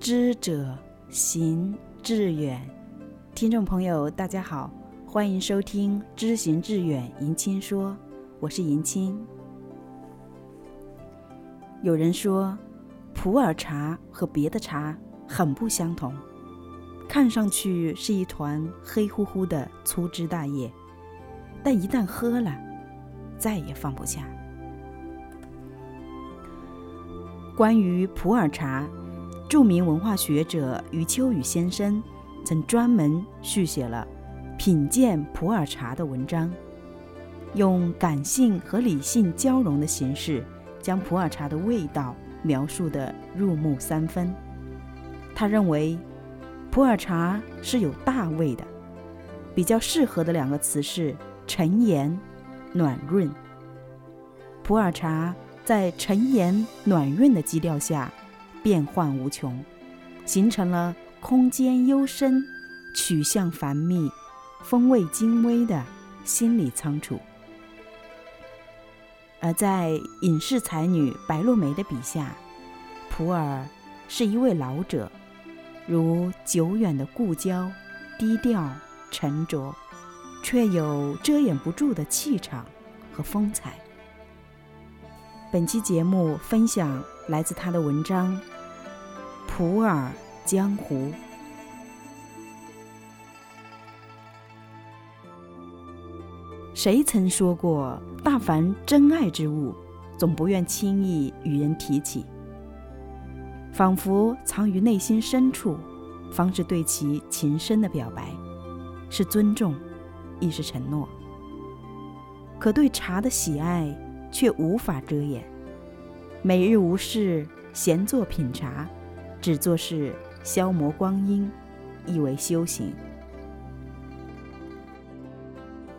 知者行志远，听众朋友，大家好，欢迎收听《知行志远》，迎亲说，我是迎亲。有人说，普洱茶和别的茶很不相同，看上去是一团黑乎乎的粗枝大叶，但一旦喝了，再也放不下。关于普洱茶。著名文化学者余秋雨先生曾专门续写了品鉴普洱茶的文章，用感性和理性交融的形式，将普洱茶的味道描述得入木三分。他认为，普洱茶是有大味的，比较适合的两个词是沉盐、暖润。普洱茶在沉盐暖润的基调下。变幻无穷，形成了空间幽深、曲项繁密、风味精微的心理仓储。而在隐士才女白落梅的笔下，普洱是一位老者，如久远的故交，低调沉着，却有遮掩不住的气场和风采。本期节目分享来自他的文章《普洱江湖》。谁曾说过，大凡真爱之物，总不愿轻易与人提起，仿佛藏于内心深处，方是对其情深的表白，是尊重，亦是承诺。可对茶的喜爱。却无法遮掩，每日无事闲坐品茶，只做是消磨光阴，亦为修行。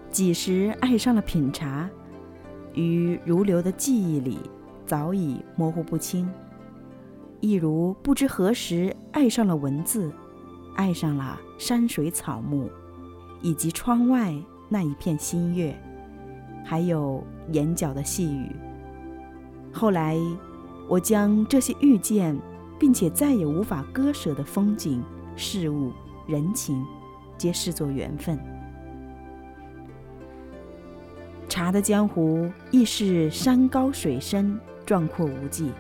几时爱上了品茶，于如流的记忆里早已模糊不清。亦如不知何时爱上了文字，爱上了山水草木，以及窗外那一片新月。还有眼角的细雨。后来，我将这些遇见，并且再也无法割舍的风景、事物、人情，皆视作缘分。茶的江湖亦是山高水深、壮阔无际。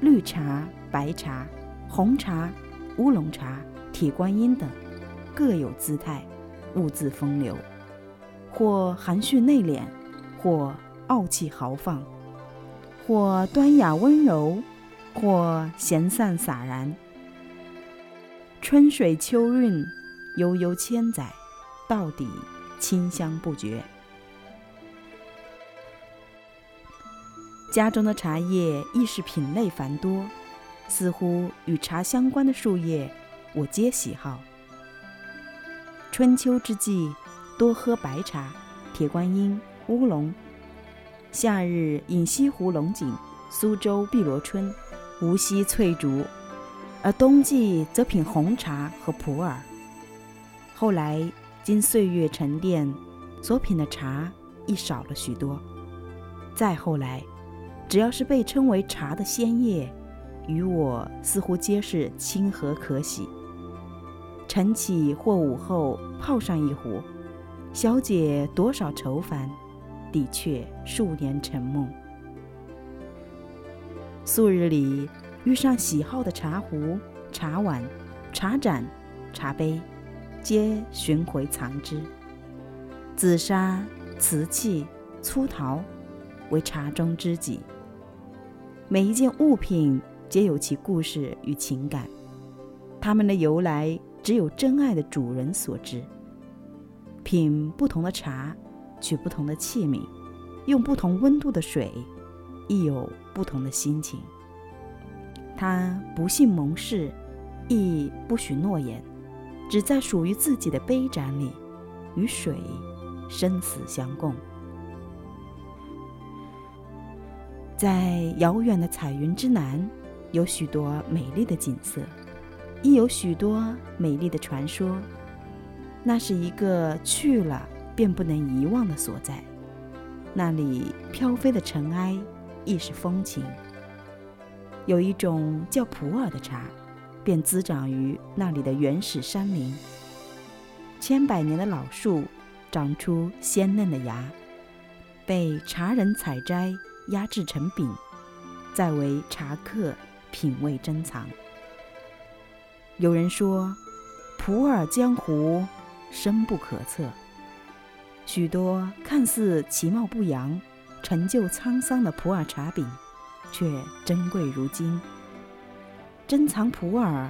绿茶、白茶、红茶、乌龙茶、铁观音等，各有姿态，物自风流。或含蓄内敛，或傲气豪放，或端雅温柔，或闲散洒然。春水秋韵，悠悠千载，到底清香不绝。家中的茶叶亦是品类繁多，似乎与茶相关的树叶，我皆喜好。春秋之际。多喝白茶、铁观音、乌龙；夏日饮西湖龙井、苏州碧螺春、无锡翠竹；而冬季则品红茶和普洱。后来经岁月沉淀，所品的茶亦少了许多。再后来，只要是被称为茶的鲜叶，与我似乎皆是清和可喜。晨起或午后泡上一壶。小姐多少愁烦，的确数年沉梦。素日里遇上喜好的茶壶、茶碗、茶盏、茶杯，皆寻回藏之。紫砂、瓷器、粗陶，为茶中知己。每一件物品皆有其故事与情感，它们的由来只有真爱的主人所知。品不同的茶，取不同的器皿，用不同温度的水，亦有不同的心情。他不信盟誓，亦不许诺言，只在属于自己的杯盏里，与水生死相共。在遥远的彩云之南，有许多美丽的景色，亦有许多美丽的传说。那是一个去了便不能遗忘的所在，那里飘飞的尘埃亦是风情。有一种叫普洱的茶，便滋长于那里的原始山林。千百年的老树长出鲜嫩的芽，被茶人采摘压制成饼，再为茶客品味珍藏。有人说，普洱江湖深不可测，许多看似其貌不扬、陈旧沧桑的普洱茶饼，却珍贵如金。珍藏普洱，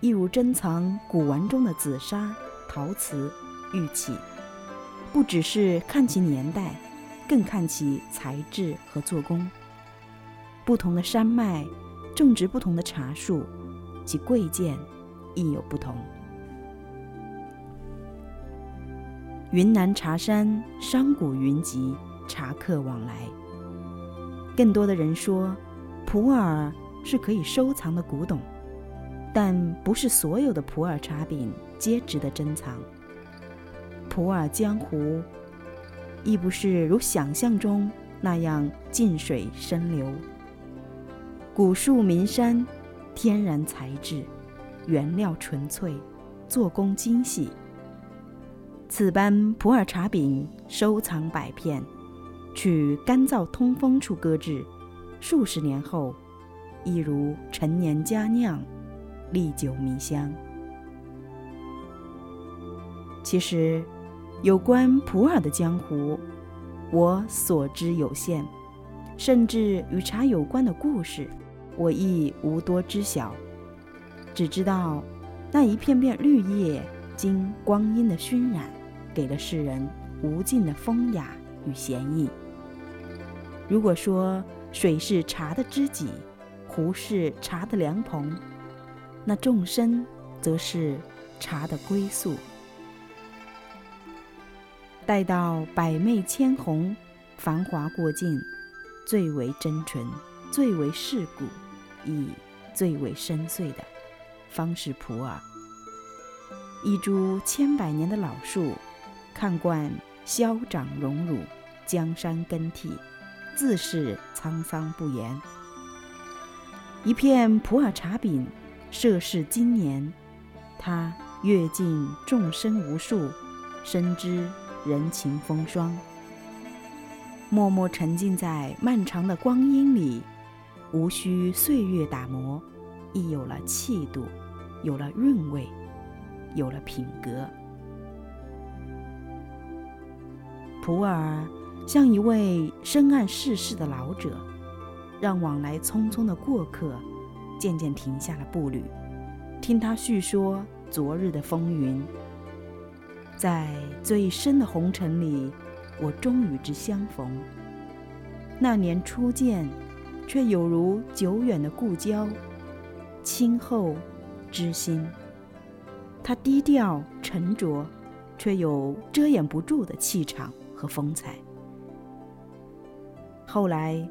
亦如珍藏古玩中的紫砂、陶瓷、玉器，不只是看其年代，更看其材质和做工。不同的山脉，种植不同的茶树。其贵贱亦有不同。云南茶山商贾云集，茶客往来。更多的人说，普洱是可以收藏的古董，但不是所有的普洱茶饼皆值得珍藏。普洱江湖亦不是如想象中那样静水深流，古树名山。天然材质，原料纯粹，做工精细。此般普洱茶饼收藏百片，取干燥通风处搁置，数十年后，亦如陈年佳酿，历久弥香。其实，有关普洱的江湖，我所知有限，甚至与茶有关的故事。我亦无多知晓，只知道那一片片绿叶经光阴的熏染，给了世人无尽的风雅与闲逸。如果说水是茶的知己，湖是茶的凉棚，那众生则是茶的归宿。待到百媚千红，繁华过尽，最为真纯，最为世故。亦最为深邃的，方是普洱。一株千百年的老树，看惯消长荣辱，江山更替，自是沧桑不言。一片普洱茶饼，涉世经年，它阅尽众生无数，深知人情风霜，默默沉浸在漫长的光阴里。无需岁月打磨，亦有了气度，有了韵味，有了品格。普洱像一位深谙世事的老者，让往来匆匆的过客渐渐停下了步履，听他叙说昨日的风云。在最深的红尘里，我终与之相逢。那年初见。却有如久远的故交，亲厚知心。他低调沉着，却有遮掩不住的气场和风采。后来，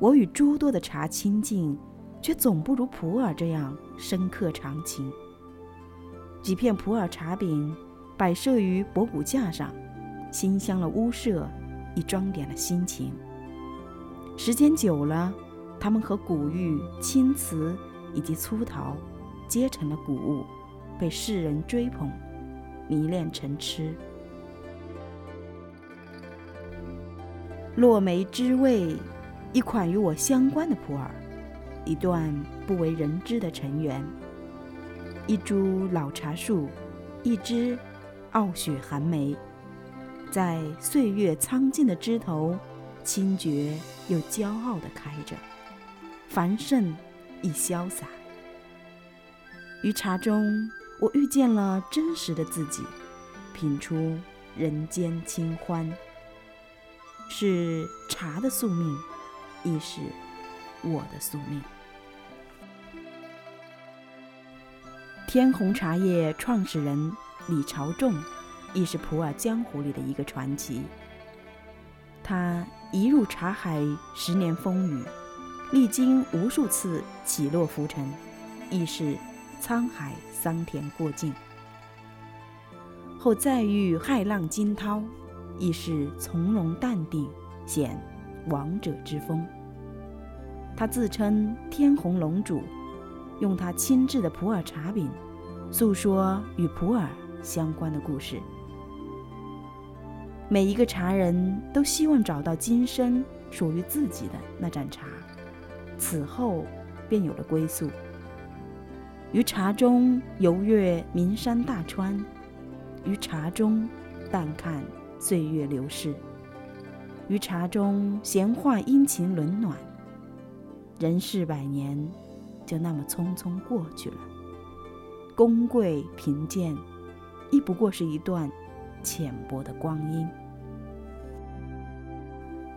我与诸多的茶亲近，却总不如普洱这样深刻长情。几片普洱茶饼摆设于博古架上，馨香了屋舍，亦装点了心情。时间久了。他们和古玉、青瓷以及粗陶，皆成了古物，被世人追捧、迷恋成痴。落梅之味，一款与我相关的普洱，一段不为人知的尘缘，一株老茶树，一枝傲雪寒梅，在岁月苍劲的枝头，清绝又骄傲地开着。繁盛亦潇洒。于茶中，我遇见了真实的自己，品出人间清欢。是茶的宿命，亦是我的宿命。天虹茶叶创始人李朝仲，亦是普洱江湖里的一个传奇。他一入茶海，十年风雨。历经无数次起落浮沉，亦是沧海桑田过尽；后再遇骇浪惊涛，亦是从容淡定，显王者之风。他自称天虹龙主，用他亲制的普洱茶饼，诉说与普洱相关的故事。每一个茶人都希望找到今生属于自己的那盏茶，此后便有了归宿。于茶中游阅名山大川，于茶中淡看岁月流逝，于茶中闲话殷勤冷暖。人世百年，就那么匆匆过去了。功贵贫贱，亦不过是一段浅薄的光阴。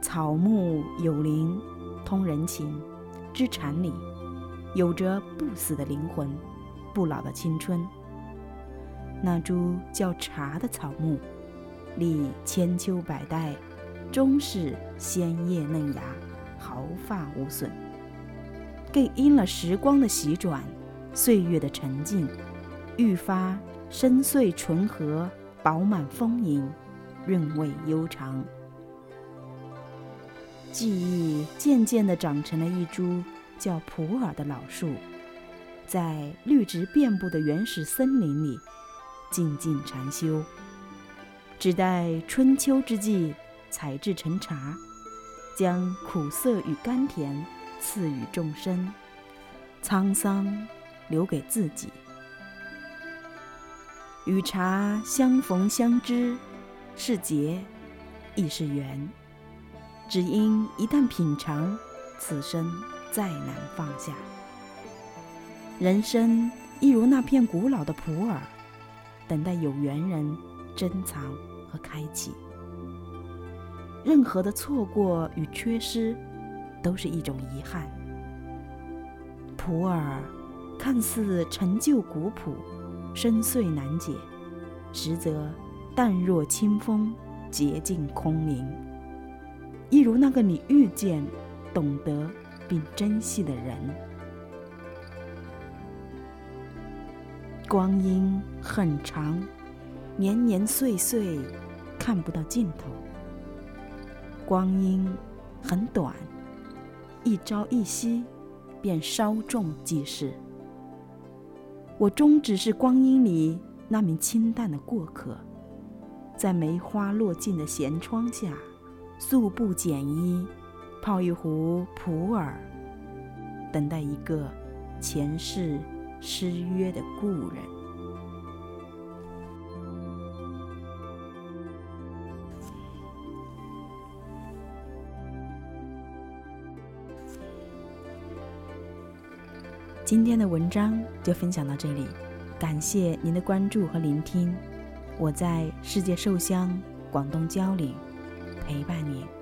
草木有灵，通人情，知禅理，有着不死的灵魂，不老的青春。那株叫茶的草木，历千秋百代，终是鲜叶嫩芽，毫发无损。更因了时光的洗转，岁月的沉静，愈发深邃醇和，饱满丰盈，韵味悠长。记忆渐渐地长成了一株叫普洱的老树，在绿植遍布的原始森林里静静禅修，只待春秋之际采制成茶，将苦涩与甘甜。赐予众生，沧桑留给自己。与茶相逢相知，是劫亦是缘。只因一旦品尝，此生再难放下。人生亦如那片古老的普洱，等待有缘人珍藏和开启。任何的错过与缺失。都是一种遗憾。普洱看似陈旧古朴、深邃难解，实则淡若清风、洁净空灵。一如那个你遇见、懂得并珍惜的人。光阴很长，年年岁岁看不到尽头；光阴很短。一朝一夕，便稍纵即逝。我终只是光阴里那名清淡的过客，在梅花落尽的闲窗下，素不简衣，泡一壶普洱，等待一个前世失约的故人。今天的文章就分享到这里，感谢您的关注和聆听。我在世界寿乡广东蕉岭陪伴您。